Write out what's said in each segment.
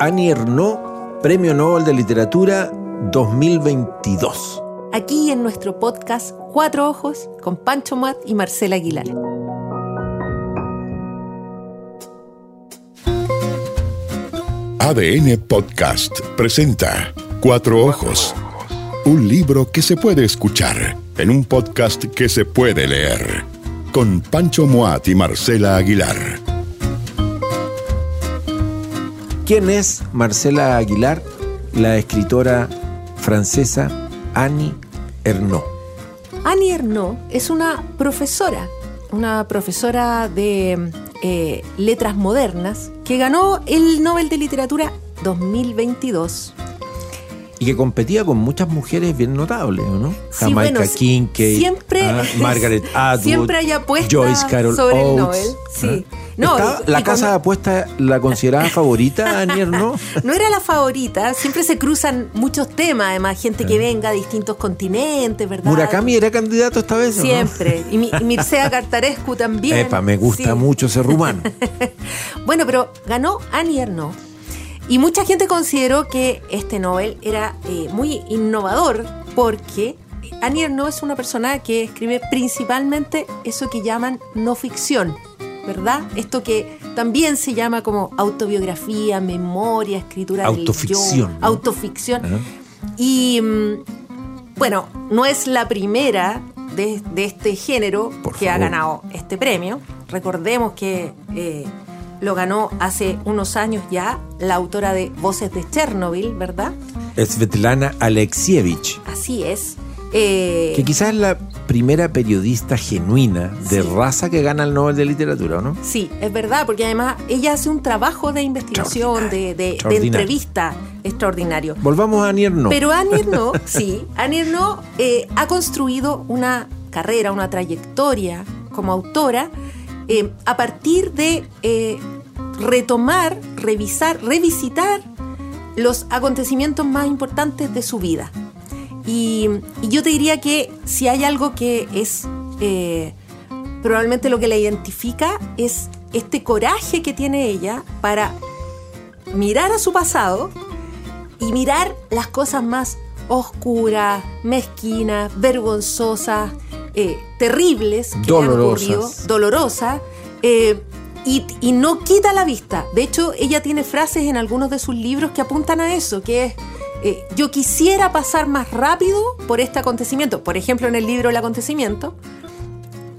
Annie Ernaux, Premio Nobel de Literatura 2022. Aquí en nuestro podcast Cuatro Ojos con Pancho Mat y Marcela Aguilar. ADN Podcast presenta Cuatro Ojos, un libro que se puede escuchar en un podcast que se puede leer, con Pancho Moat y Marcela Aguilar. ¿Quién es Marcela Aguilar? La escritora francesa Annie Ernaux. Annie Ernaux es una profesora, una profesora de eh, letras modernas que ganó el Nobel de Literatura 2022. Y que competía con muchas mujeres bien notables, ¿no? Sí, Jamaica bueno, Kincaid, siempre, ah, Margaret Atwood, siempre hay Joyce Carol sobre el Oates, Nobel. Sí. ¿ah? No, y- ¿La y casa de apuestas la consideraba favorita, Annie Ernaux? No era la favorita, siempre se cruzan muchos temas, además, gente que venga de distintos continentes, ¿verdad? Murakami era candidato esta vez, ¿o no? Siempre. Y, Mi- y Mircea Cartarescu también. Epa, me gusta Sí. mucho ese rumano. Bueno, pero ganó Annie Ernaux. Y mucha gente consideró que este Nobel era eh, muy innovador porque Annie Ernaux es una persona que escribe principalmente eso que llaman no ficción, ¿verdad? Esto que también se llama como autobiografía, memoria, escritura del Autoficción, yo, ¿no? autoficción. Ajá. Y mm, bueno, no es la primera de, de este género Por que ha ganado este premio. Recordemos que eh, lo ganó hace unos años ya la autora de Voces de Chernobyl, ¿verdad? Svetlana Alexievich, Así es. Eh, que quizás es la primera periodista genuina de Sí. raza que gana el Nobel de Literatura, ¿o ¿no? Sí, es verdad, porque además ella hace un trabajo de investigación, de, de- de Extraordinario. entrevista extraordinario. Volvamos a Annie Ernaux. Pero Annie Ernaux, sí, Annie Ernaux eh, ha construido una carrera, una trayectoria como autora eh, a partir de eh, retomar, revisar, revisitar los acontecimientos más importantes de su vida. Y, y yo te diría que si hay algo que es eh, probablemente lo que la identifica es este coraje que tiene ella para mirar a su pasado y mirar las cosas más oscuras, mezquinas, vergonzosas, eh, terribles que Dolorosas. ocurrido, dolorosas, eh, y, y no quita la vista. De hecho, ella tiene frases en algunos de sus libros que apuntan a eso, que es, eh, yo quisiera pasar más rápido por este acontecimiento. Por ejemplo, en el libro El acontecimiento,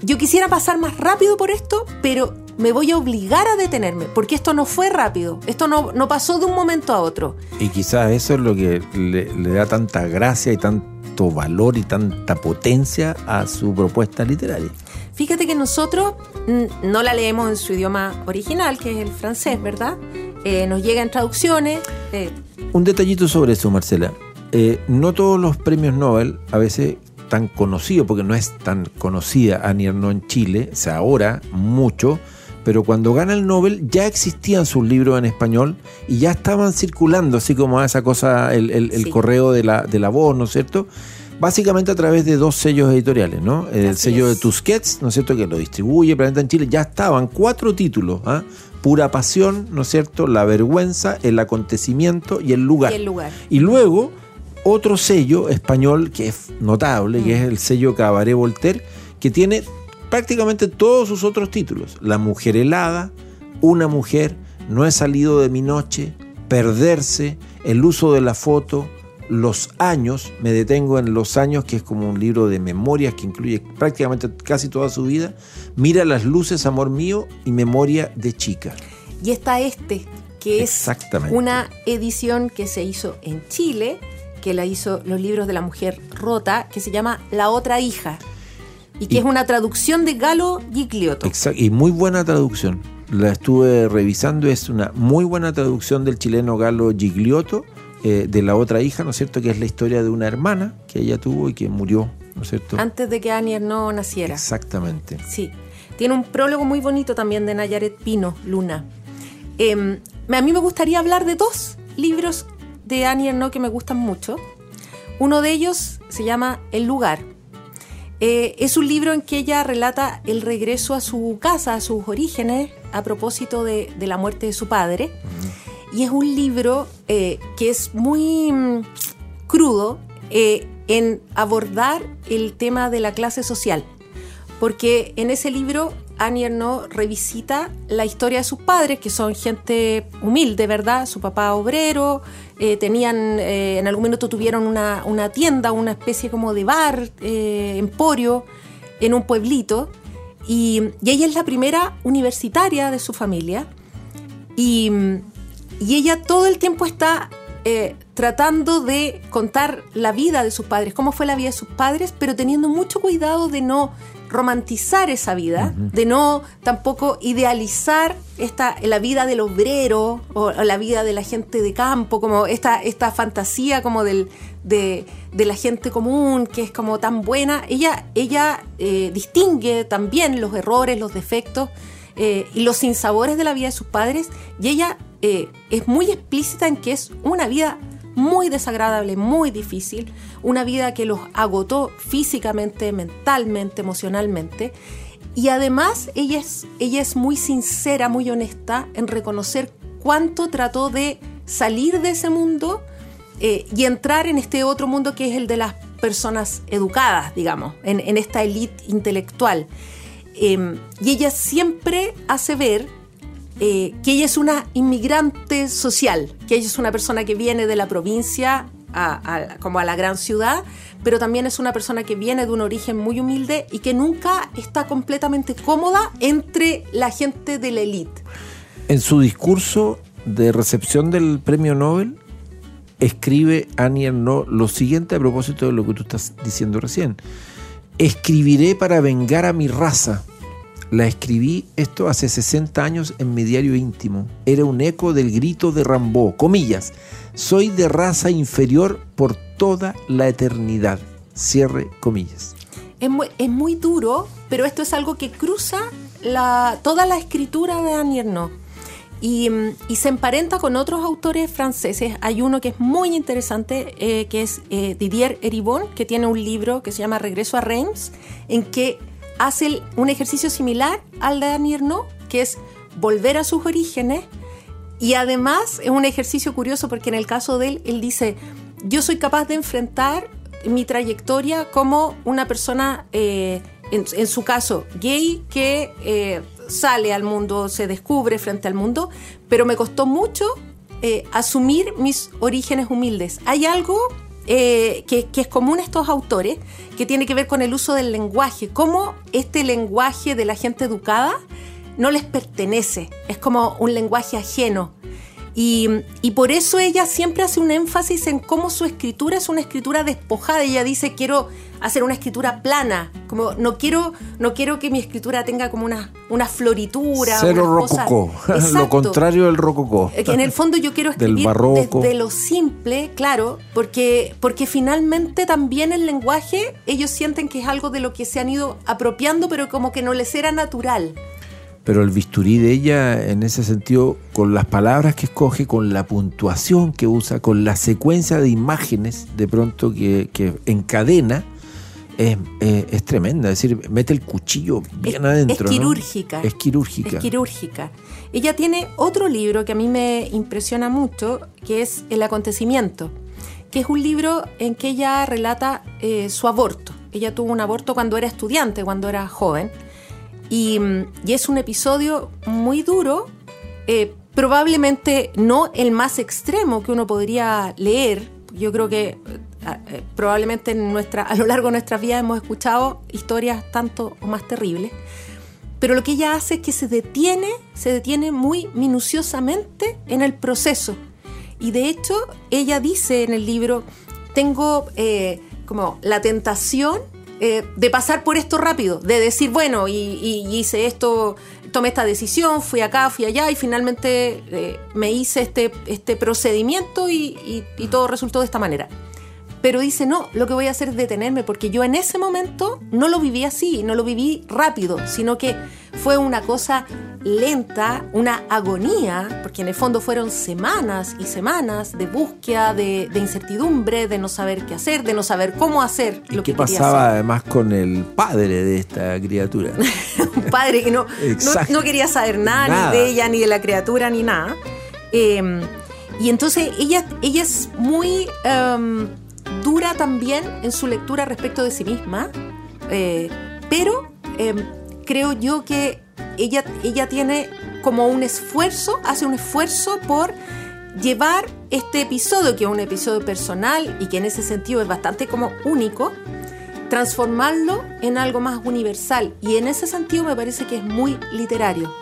yo quisiera pasar más rápido por esto, pero me voy a obligar a detenerme, porque esto no fue rápido, esto no, no pasó de un momento a otro. Y quizás eso es lo que le, le da tanta gracia y tanto valor y tanta potencia a su propuesta literaria. Fíjate que nosotros no la leemos en su idioma original, que es el francés, ¿verdad? Eh, nos llegan traducciones. eh, Un detallito sobre eso, Marcela. Eh, no todos los premios Nobel a veces tan conocidos, porque no es tan conocida Annie Ernaux en Chile, o sea, ahora mucho, pero cuando gana el Nobel ya existían sus libros en español y ya estaban circulando, así como esa cosa, el, el- el Sí. correo de la, de la voz, ¿no es cierto? Básicamente a través de dos sellos editoriales, ¿no? El Así sello de. Tusquets, ¿no es cierto?, que lo distribuye Planeta en Chile, ya estaban cuatro títulos, ¿ah? Pura pasión, ¿no es cierto?, La vergüenza, el acontecimiento y el lugar. y el lugar. Y luego otro sello español que es notable, que es el sello Cabaret Voltaire, que tiene prácticamente todos sus otros títulos. La mujer helada, Una mujer, No he salido de mi noche, Perderse, El uso de la foto, Los años, me detengo en Los años, que es como un libro de memorias que incluye prácticamente casi toda su vida. Mira las luces, amor mío, y Memoria de chica. Y está este, que es Exactamente. una edición que se hizo en Chile, que la hizo los libros de la mujer rota, que se llama La otra hija. Y que Y- es una traducción de Galo Gigliotto. Exacto, y muy buena traducción. La estuve revisando, es una muy buena traducción del chileno Galo Gigliotto, eh, de la otra hija, ¿no es cierto? Que es la historia de una hermana que ella tuvo y que murió, ¿no es cierto? Antes de que Annie Ernaux naciera. Exactamente. Sí. Tiene un prólogo muy bonito también de Nayaret Pino, Luna. Eh, a mí me gustaría hablar de dos libros de Annie Ernaux que me gustan mucho. Uno de ellos se llama El lugar. Eh, es un libro en que ella relata el regreso a su casa, a sus orígenes, a propósito de, de la muerte de su padre. Y es un libro eh, que es muy mm, crudo eh, en abordar el tema de la clase social. Porque en ese libro Annie Ernaux revisita la historia de sus padres, que son gente humilde, ¿verdad? Su papá obrero, eh, tenían, eh, en algún momento tuvieron una, una, tienda, una especie como de bar, eh, emporio, en un pueblito. Y, y, ella es la primera universitaria de su familia. Y, y ella todo el tiempo está tratando de contar la vida de sus padres, cómo fue la vida de sus padres, pero teniendo mucho cuidado de no romantizar esa vida, de no tampoco idealizar esta, la vida del obrero o, la vida de la gente de campo, como esta, esta fantasía como del, de, la gente común, que es como tan buena. Ella, ella eh, distingue también los errores, los defectos eh, y los sinsabores de la vida de sus padres y ella eh, es muy explícita en que es una vida muy desagradable, muy difícil, una vida que los agotó físicamente, mentalmente, emocionalmente. Y además ella es, ella es muy sincera, muy honesta en reconocer cuánto trató de salir de ese mundo eh, y entrar en este otro mundo que es el de las personas educadas, digamos, en, esta élite intelectual. Em, y ella siempre hace ver eh, que ella es una inmigrante social, que ella es una persona que viene de la provincia como a la gran ciudad, pero también es una persona que viene de un origen muy humilde y que nunca está completamente cómoda entre la gente de la élite. En su discurso de recepción del premio Nobel, escribe Annie Ernaux lo siguiente a propósito de lo que tú estás diciendo recién. Escribiré para vengar a mi raza la escribí esto hace 60 años en mi diario íntimo. Era un eco del grito de Rambo. Comillas. Soy de raza inferior por toda la eternidad. Cierre comillas. Es muy, es muy duro, pero esto es algo que cruza toda la escritura de Annie Ernaux. Y, y, se emparenta con otros autores franceses. Hay uno que es muy interesante, eh, que es eh, Didier Eribon, que tiene un libro que se llama Regreso a Reims, en que hace un ejercicio similar al de Nirno, que es volver a sus orígenes. Y además es un ejercicio curioso porque en el caso de él, él dice, yo soy capaz de enfrentar mi trayectoria como una persona, eh, en, su caso, gay, que eh, sale al mundo, se descubre frente al mundo, pero me costó mucho eh, asumir mis orígenes humildes. Hay algo eh, que, es común a estos autores, que tiene que ver con el uso del lenguaje, cómo este lenguaje de la gente educada no les pertenece, es como un lenguaje ajeno. Y, y, por eso ella siempre hace un énfasis en cómo su escritura es una escritura despojada. Ella dice, quiero hacer una escritura plana, como no quiero, no quiero que mi escritura tenga como una, una floritura. Cero rococó, lo contrario del rococó. Que en el fondo yo quiero escribir desde lo simple, claro, porque, porque finalmente también el lenguaje ellos sienten que es algo de lo que se han ido apropiando, pero como que no les era natural pero el bisturí de ella en ese sentido, con las palabras que escoge, con la puntuación que usa, con la secuencia de imágenes de pronto que, encadena, es, es, tremenda. Es decir, mete el cuchillo bien adentro. Es quirúrgica. Es quirúrgica. Es quirúrgica. Ella tiene otro libro que a mí me impresiona mucho, que es El acontecimiento, que es un libro en que ella relata eh, su aborto. Ella tuvo un aborto cuando era estudiante, cuando era joven y, es un episodio muy duro, eh, probablemente no el más extremo que uno podría leer. Yo creo que eh, eh, probablemente en nuestra, a lo largo de nuestras vidas hemos escuchado historias tanto o más terribles. Pero lo que ella hace es que se detiene, se detiene muy minuciosamente en el proceso. Y de hecho, ella dice en el libro, tengo como la tentación eh, de pasar por esto rápido, de decir, bueno, y, hice esto, tomé esta decisión, fui acá, fui allá y finalmente eh, me hice este, este procedimiento y, y todo resultó de esta manera. Pero dice, no, lo que voy a hacer es detenerme, porque yo en ese momento no lo viví así, no lo viví rápido, sino que fue una cosa lenta, una agonía, porque en el fondo fueron semanas y semanas de búsqueda, de, incertidumbre, de no saber qué hacer, de no saber cómo hacer lo ¿Y qué pasaba además con el padre de esta criatura? Un padre que no, no, quería saber nada, ni de ella, ni de la criatura, ni nada. Em, y entonces ella, ella es muy em, dura también en su lectura respecto de sí misma, eh, pero em, creo yo que ella, ella tiene como un esfuerzo, hace un esfuerzo por llevar este episodio, que es un episodio personal y que en ese sentido es bastante como único, transformarlo en algo más universal. Y en ese sentido me parece que es muy literario.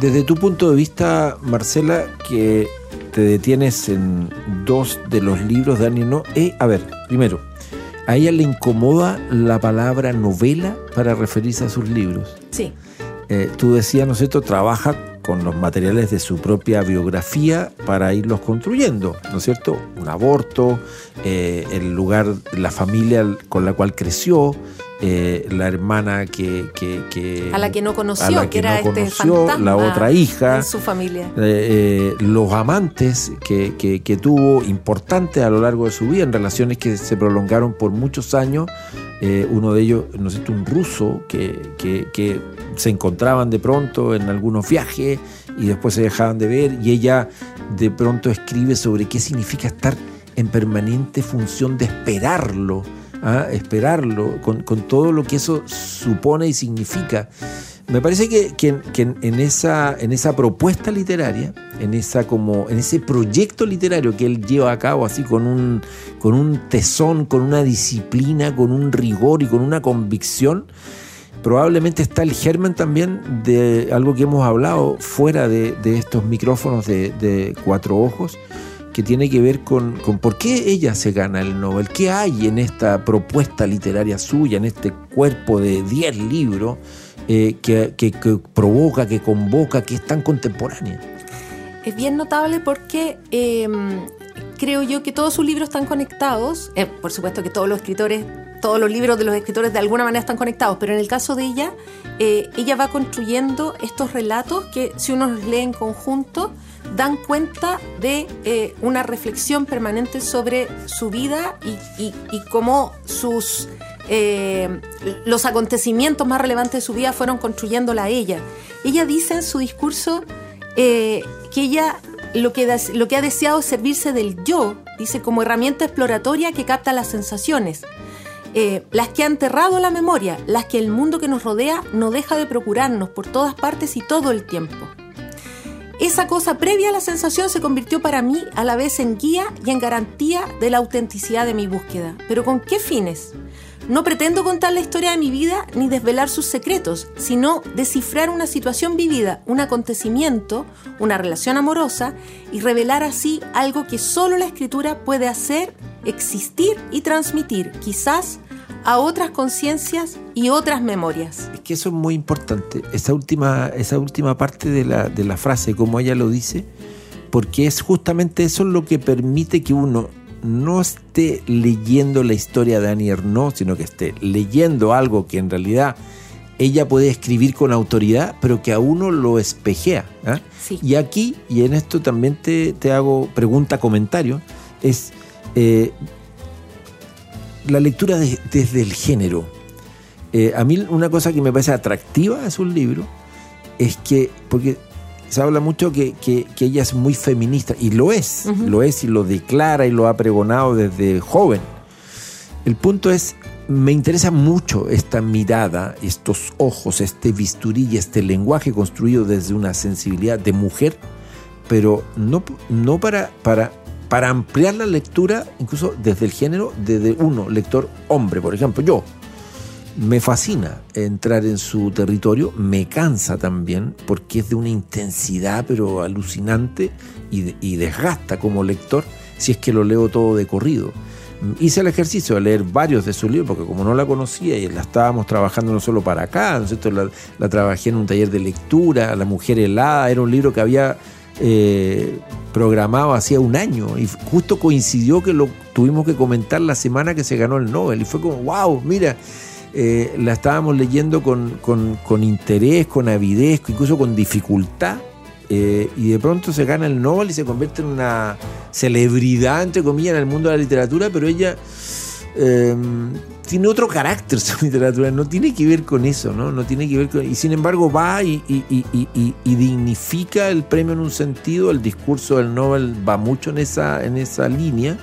Desde tu punto de vista, Marcela, que te detienes en dos de los libros de Annie No, eh, a ver, primero, ¿a ella le incomoda la palabra novela para referirse a sus libros? Sí. Eh, tú decías, ¿no es cierto?, trabaja con los materiales de su propia biografía para irlos construyendo, ¿no es cierto? Un aborto, eh, el lugar, la familia con la cual creció, eh, la hermana que, a la que no conoció, que, era este la otra hija, su familia, los amantes que, tuvo importantes a lo largo de su vida en relaciones que se prolongaron por muchos años. uno de ellos, ¿no cierto?, un ruso que, que se encontraban de pronto en algunos viajes y después se dejaban de ver y ella de pronto escribe sobre qué significa estar en permanente función de esperarlo, ¿ah? esperarlo, con, todo lo que eso supone y significa. Me parece que, en, esa, en esa propuesta literaria, en, esa como, en ese proyecto literario que él lleva a cabo así con un, con un tesón, con una disciplina, con un rigor y con una convicción, probablemente está el germen también de algo que hemos hablado fuera de, estos micrófonos de, cuatro ojos, que tiene que ver con, por qué ella se gana el Nobel, qué hay en esta propuesta literaria suya, en este cuerpo de 10 libros eh, que, provoca, que convoca, que es tan contemporánea. Es bien notable porque em, creo yo que todos sus libros están conectados, eh, por supuesto que todos los escritores todos los libros de los escritores de alguna manera están conectados, pero en el caso de ella, eh, ella va construyendo estos relatos que si uno los lee en conjunto, dan cuenta de eh, una reflexión permanente sobre su vida y, cómo sus eh, los acontecimientos más relevantes de su vida fueron construyéndola a ella. Ella dice en su discurso que ella lo que, lo que ha deseado es servirse del yo, dice, como herramienta exploratoria que capta las sensaciones. Eh, las que ha enterrado la memoria, las que el mundo que nos rodea no deja de procurarnos por todas partes y todo el tiempo. Esa cosa previa a la sensación se convirtió para mí a la vez en guía y en garantía de la autenticidad de mi búsqueda. ¿Pero con qué fines? No pretendo contar la historia de mi vida ni desvelar sus secretos, sino descifrar una situación vivida, un acontecimiento, una relación amorosa y revelar así algo que solo la escritura puede hacer, existir y transmitir, quizás a otras conciencias y otras memorias. Es que eso es muy importante, esa última, esa última parte de la, de la frase, como ella lo dice, porque es justamente eso lo que permite que uno no esté leyendo la historia de Annie Ernaux, sino que esté leyendo algo que en realidad ella puede escribir con autoridad, pero que a uno lo espejea. ¿ah? Y aquí, y en esto también te, te hago pregunta, comentario, es eh, la lectura desde el género. Eh, a mí una cosa que me parece atractiva de su libro es que, porque se habla mucho que, ella es muy feminista, y lo es, lo es y lo declara y lo ha pregonado desde joven. El punto es, me interesa mucho esta mirada, estos ojos, este bisturí y este lenguaje construido desde una sensibilidad de mujer, pero no, no para, para para ampliar la lectura, incluso desde el género, desde uno, lector hombre, por ejemplo, yo. Me fascina entrar en su territorio, me cansa también porque es de una intensidad pero alucinante y, desgasta como lector si es que lo leo todo de corrido hice el ejercicio de leer varios de sus libros, porque como no la conocía y la estábamos trabajando no solo para acá, ¿no La, la, trabajé en un taller de lectura, La mujer helada, era un libro que había eh, programado hacía un año y justo coincidió que lo tuvimos que comentar la semana que se ganó el Nobel y fue como, wow, mira, eh, la estábamos leyendo con, interés, con avidez, incluso con dificultad. Eh, y de pronto se gana el Nobel y se convierte en una celebridad, entre comillas, en el mundo de la literatura, pero ella tiene otro carácter su literatura, no tiene que ver con eso, ¿no? No tiene que ver con. Y sin embargo va y, dignifica el premio en un sentido, el discurso del Nobel va mucho en esa, en esa línea,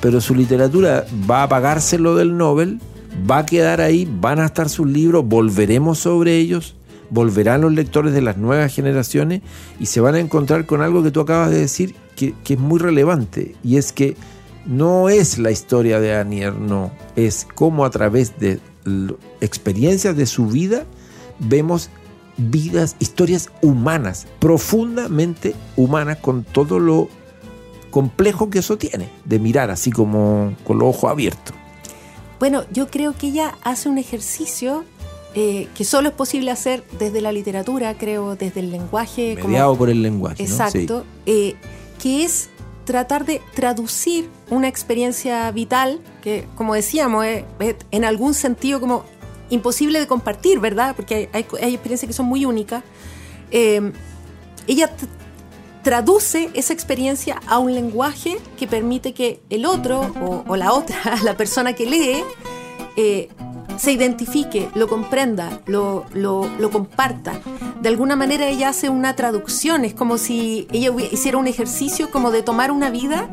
pero su literatura va a pagárselo del Nobel, va a quedar ahí, van a estar sus libros, volveremos sobre ellos, volverán los lectores de las nuevas generaciones y se van a encontrar con algo que tú acabas de decir que, que es muy relevante, y es que no es la historia de Anier, no, es cómo a través de experiencias de su vida vemos vidas, historias humanas, profundamente humanas, con todo lo complejo que eso tiene, de mirar así como con los ojos abiertos. Bueno, yo creo que ella hace un ejercicio eh, que solo es posible hacer desde la literatura, creo, desde el lenguaje. Mediado por el lenguaje. Exacto. Eh, que es tratar de traducir una experiencia vital que, como decíamos, es, en algún sentido como imposible de compartir, ¿verdad? Porque hay, experiencias que son muy únicas. Eh, ella traduce esa experiencia a un lenguaje que permite que el otro o, la otra, la persona que lee, eh, se identifique, lo comprenda, lo, lo, comparta. De alguna manera ella hace una traducción, es como si ella hiciera un ejercicio como de tomar una vida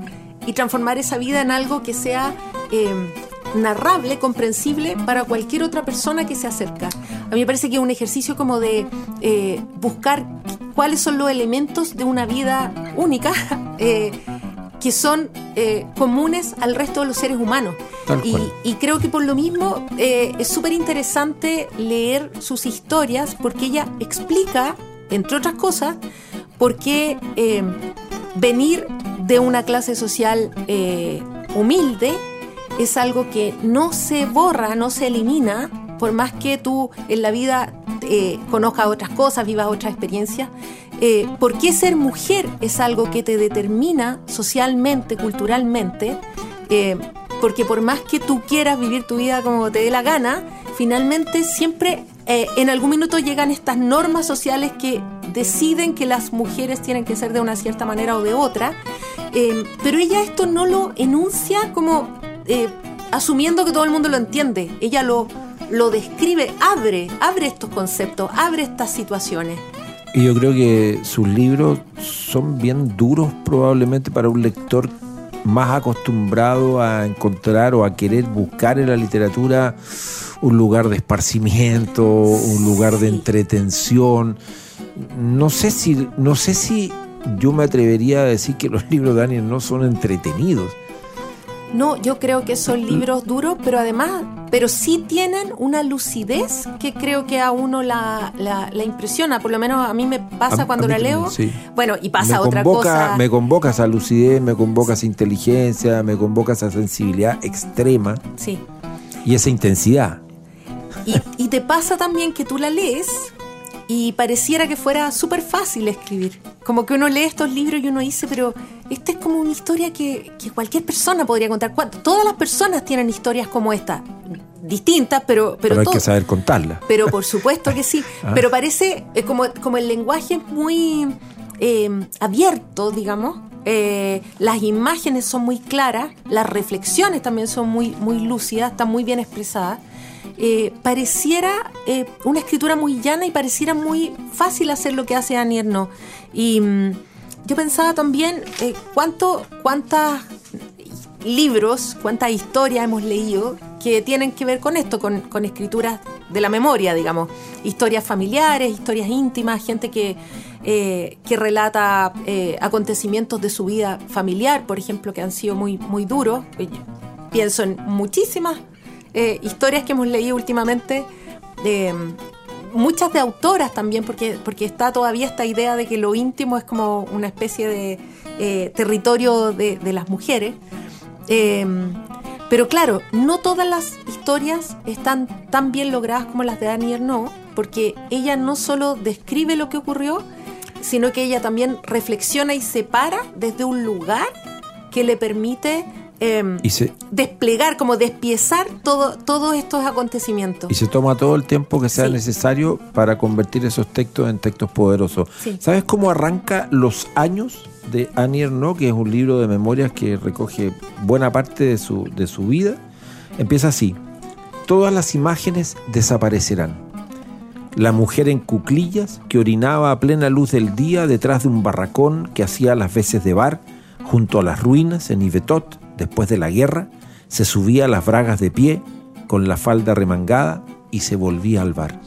y transformar esa vida en algo que sea eh, narrable, comprensible para cualquier otra persona que se acerca. A mí me parece que es un ejercicio como de eh, buscar cuáles son los elementos de una vida única. Eh, que son eh, comunes al resto de los seres humanos. Y, creo que por lo mismo eh, es súper interesante leer sus historias porque ella explica, entre otras cosas, por qué eh, venir de una clase social humilde es algo que no se borra, no se elimina, por más que tú en la vida conozcas otras cosas, vivas otras experiencias, eh, ¿por qué ser mujer es algo que te determina socialmente, culturalmente? Eh, porque por más que tú quieras vivir tu vida como te dé la gana, finalmente siempre eh, en algún minuto llegan estas normas sociales que deciden que las mujeres tienen que ser de una cierta manera o de otra, pero ella esto no lo enuncia como asumiendo que todo el mundo lo entiende, ella lo, lo describe, abre, abre estos conceptos, abre estas situaciones. Y yo creo que sus libros son bien duros probablemente para un lector más acostumbrado a encontrar o a querer buscar en la literatura un lugar de esparcimiento, un lugar de entretención. No sé si, no sé si yo me atrevería a decir que los libros de Daniel no son entretenidos. No, yo creo que son libros duros, pero además, pero sí tienen una lucidez que creo que a uno la, impresiona. Por lo menos a mí me pasa cuando la leo. Bueno, y pasa otra cosa. Me convoca esa lucidez, me convoca esa inteligencia, me convoca esa sensibilidad extrema. Sí. Y esa intensidad. Y, y te pasa también que tú la lees y pareciera que fuera súper fácil escribir. Como que uno lee estos libros y uno dice, pero esta es como una historia que, cualquier persona podría contar. Todas las personas tienen historias como esta, distintas, pero... Pero, hay que saber contarlas. Pero por supuesto que sí. Ah. Pero parece eh, como, como el lenguaje es muy eh, abierto, digamos. Eh, las imágenes son muy claras, las reflexiones también son muy, muy lúcidas, están muy bien expresadas. Eh, pareciera eh, una escritura muy llana y pareciera muy fácil hacer lo que hace Annie. Y mm, yo pensaba también eh, cuánto, cuántos libros, cuántas historias hemos leído que tienen que ver con esto, con, escrituras de la memoria, digamos. Historias familiares, historias íntimas, gente que, que relata acontecimientos de su vida familiar, por ejemplo, que han sido muy, muy duros. Pienso en muchísimas eh, historias que hemos leído últimamente, muchas de autoras también, porque, porque está todavía esta idea de que lo íntimo es como una especie de eh, territorio de, las mujeres. Em, pero claro, no todas las historias están tan bien logradas como las de Annie Ernaux, porque ella no solo describe lo que ocurrió, sino que ella también reflexiona y separa desde un lugar que le permite Em, desplegar, como despiezar todo, todos estos acontecimientos. Y se toma todo el tiempo que sea necesario para convertir esos textos en textos poderosos. ¿Sabes cómo arranca Los años de Annie Ernaux, que es un libro de memorias que recoge buena parte de su, de su vida? Empieza así. todas las imágenes desaparecerán. La mujer en cuclillas que orinaba a plena luz del día detrás de un barracón que hacía las veces de bar junto a las ruinas en Ivetot después de la guerra, se subía a las bragas de pie con la falda remangada y se volvía al bar.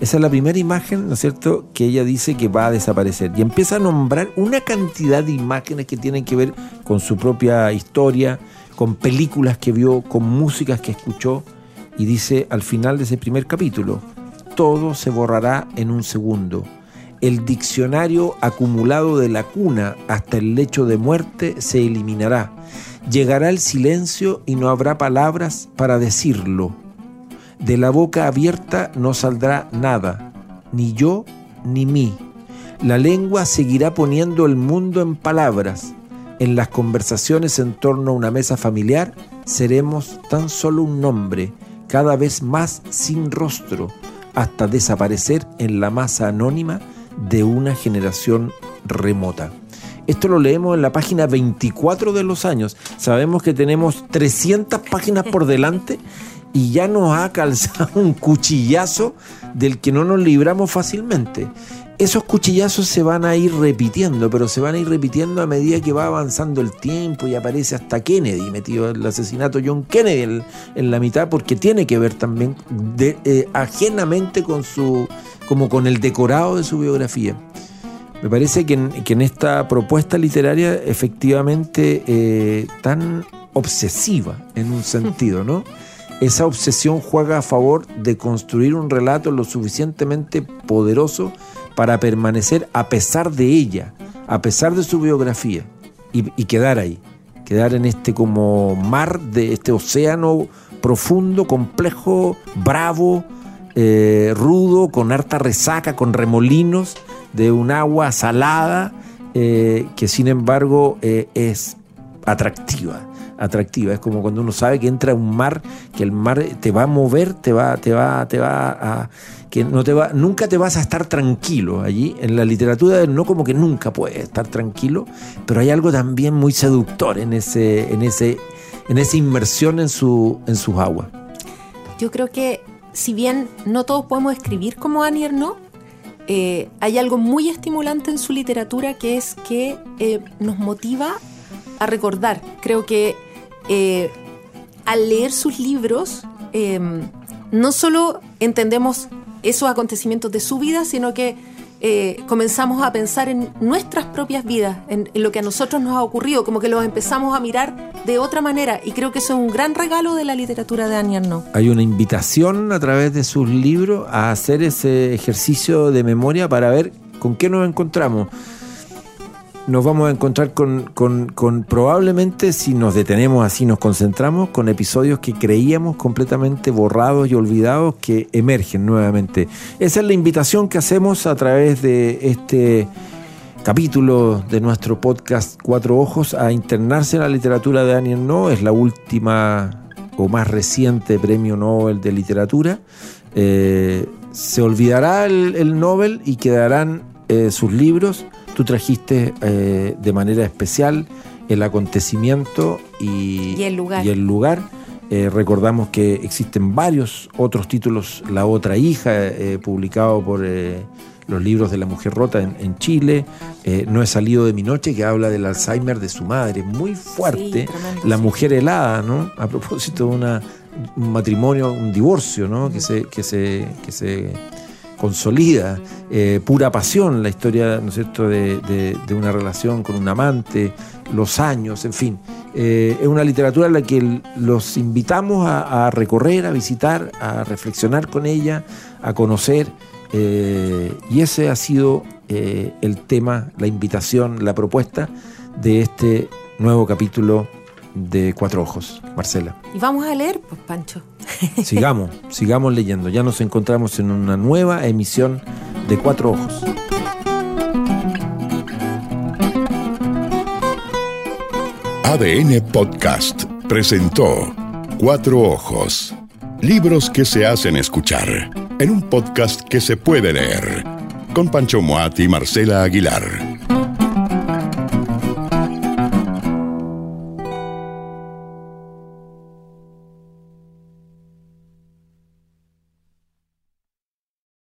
Esa es la primera imagen, ¿no es cierto?, que ella dice que va a desaparecer. Y empieza a nombrar una cantidad de imágenes que tienen que ver con su propia historia, con películas que vio, con músicas que escuchó. Y dice al final de ese primer capítulo, todo se borrará en un segundo. El diccionario acumulado de la cuna hasta el lecho de muerte se eliminará. Llegará el silencio y no habrá palabras para decirlo. De la boca abierta no saldrá nada, ni yo ni mí. La lengua seguirá poniendo el mundo en palabras. En las conversaciones en torno a una mesa familiar seremos tan solo un nombre, cada vez más sin rostro, hasta desaparecer en la masa anónima de una generación remota. Esto lo leemos en la página 24 de los años. Sabemos que tenemos 300 páginas por delante y ya nos ha calzado un cuchillazo del que no nos libramos fácilmente. Esos cuchillazos se van a ir repitiendo, pero se van a ir repitiendo a medida que va avanzando el tiempo y aparece hasta Kennedy metido el asesinato John Kennedy en, la mitad porque tiene que ver también eh, ajenamente con su como con el decorado de su biografía. Me parece que en, esta propuesta literaria efectivamente eh, tan obsesiva en un sentido, ¿no? esa obsesión juega a favor de construir un relato lo suficientemente poderoso para permanecer a pesar de ella, a pesar de su biografía, y, quedar ahí, quedar en este como mar de este océano profundo, complejo, bravo, eh, rudo, con harta resaca, con remolinos de un agua salada, eh, que sin embargo eh, es atractiva atractiva. Es como cuando uno sabe que entra un mar, que el mar te va a mover, te va, te va, te va a que no te va, nunca te vas a estar tranquilo allí. En la literatura no como que nunca puedes estar tranquilo, pero hay algo también muy seductor en ese, en ese, en esa inmersión en su, en sus aguas. Yo creo que si bien no todos podemos escribir como Annie Ernaux, eh, hay algo muy estimulante en su literatura que es que eh, nos motiva a recordar. Creo que eh, al leer sus libros, no solo entendemos esos acontecimientos de su vida, sino que eh, comenzamos a pensar en nuestras propias vidas, en, lo que a nosotros nos ha ocurrido, como que los empezamos a mirar de otra manera. Y creo que eso es un gran regalo de la literatura de Annie Arnaud. Hay una invitación a través de sus libros a hacer ese ejercicio de memoria para ver con qué nos encontramos nos vamos a encontrar con, con, probablemente, si nos detenemos así, nos concentramos, con episodios que creíamos completamente borrados y olvidados que emergen nuevamente. Esa es la invitación que hacemos a través de este capítulo de nuestro podcast Cuatro Ojos a internarse en la literatura de Daniel No. Es la última o más reciente premio Nobel de literatura. Eh, se olvidará el, Nobel y quedarán eh, sus libros Tú trajiste eh, de manera especial el acontecimiento y, el lugar. Y el lugar. Eh, recordamos que existen varios otros títulos, La otra hija, eh, publicado por los libros de la mujer rota en, Chile, No he salido de mi noche, que habla del Alzheimer de su madre, muy fuerte, La mujer helada, ¿no? A propósito de una, un matrimonio, un divorcio, ¿no? Que se, que se, que se consolida, eh, pura pasión, la historia, ¿no de, una relación con un amante, los años, en fin. Eh, es una literatura en la que los invitamos a, recorrer, a visitar, a reflexionar con ella, a conocer, eh, y ese ha sido el tema, la invitación, la propuesta de este nuevo capítulo de Cuatro Ojos, Marcela. Y vamos a leer, pues, Pancho. Sigamos, sigamos leyendo. Ya nos encontramos en una nueva emisión de Cuatro Ojos. ADN Podcast presentó Cuatro Ojos. Libros que se hacen escuchar en un podcast que se puede leer. Con Pancho Moat y Marcela Aguilar.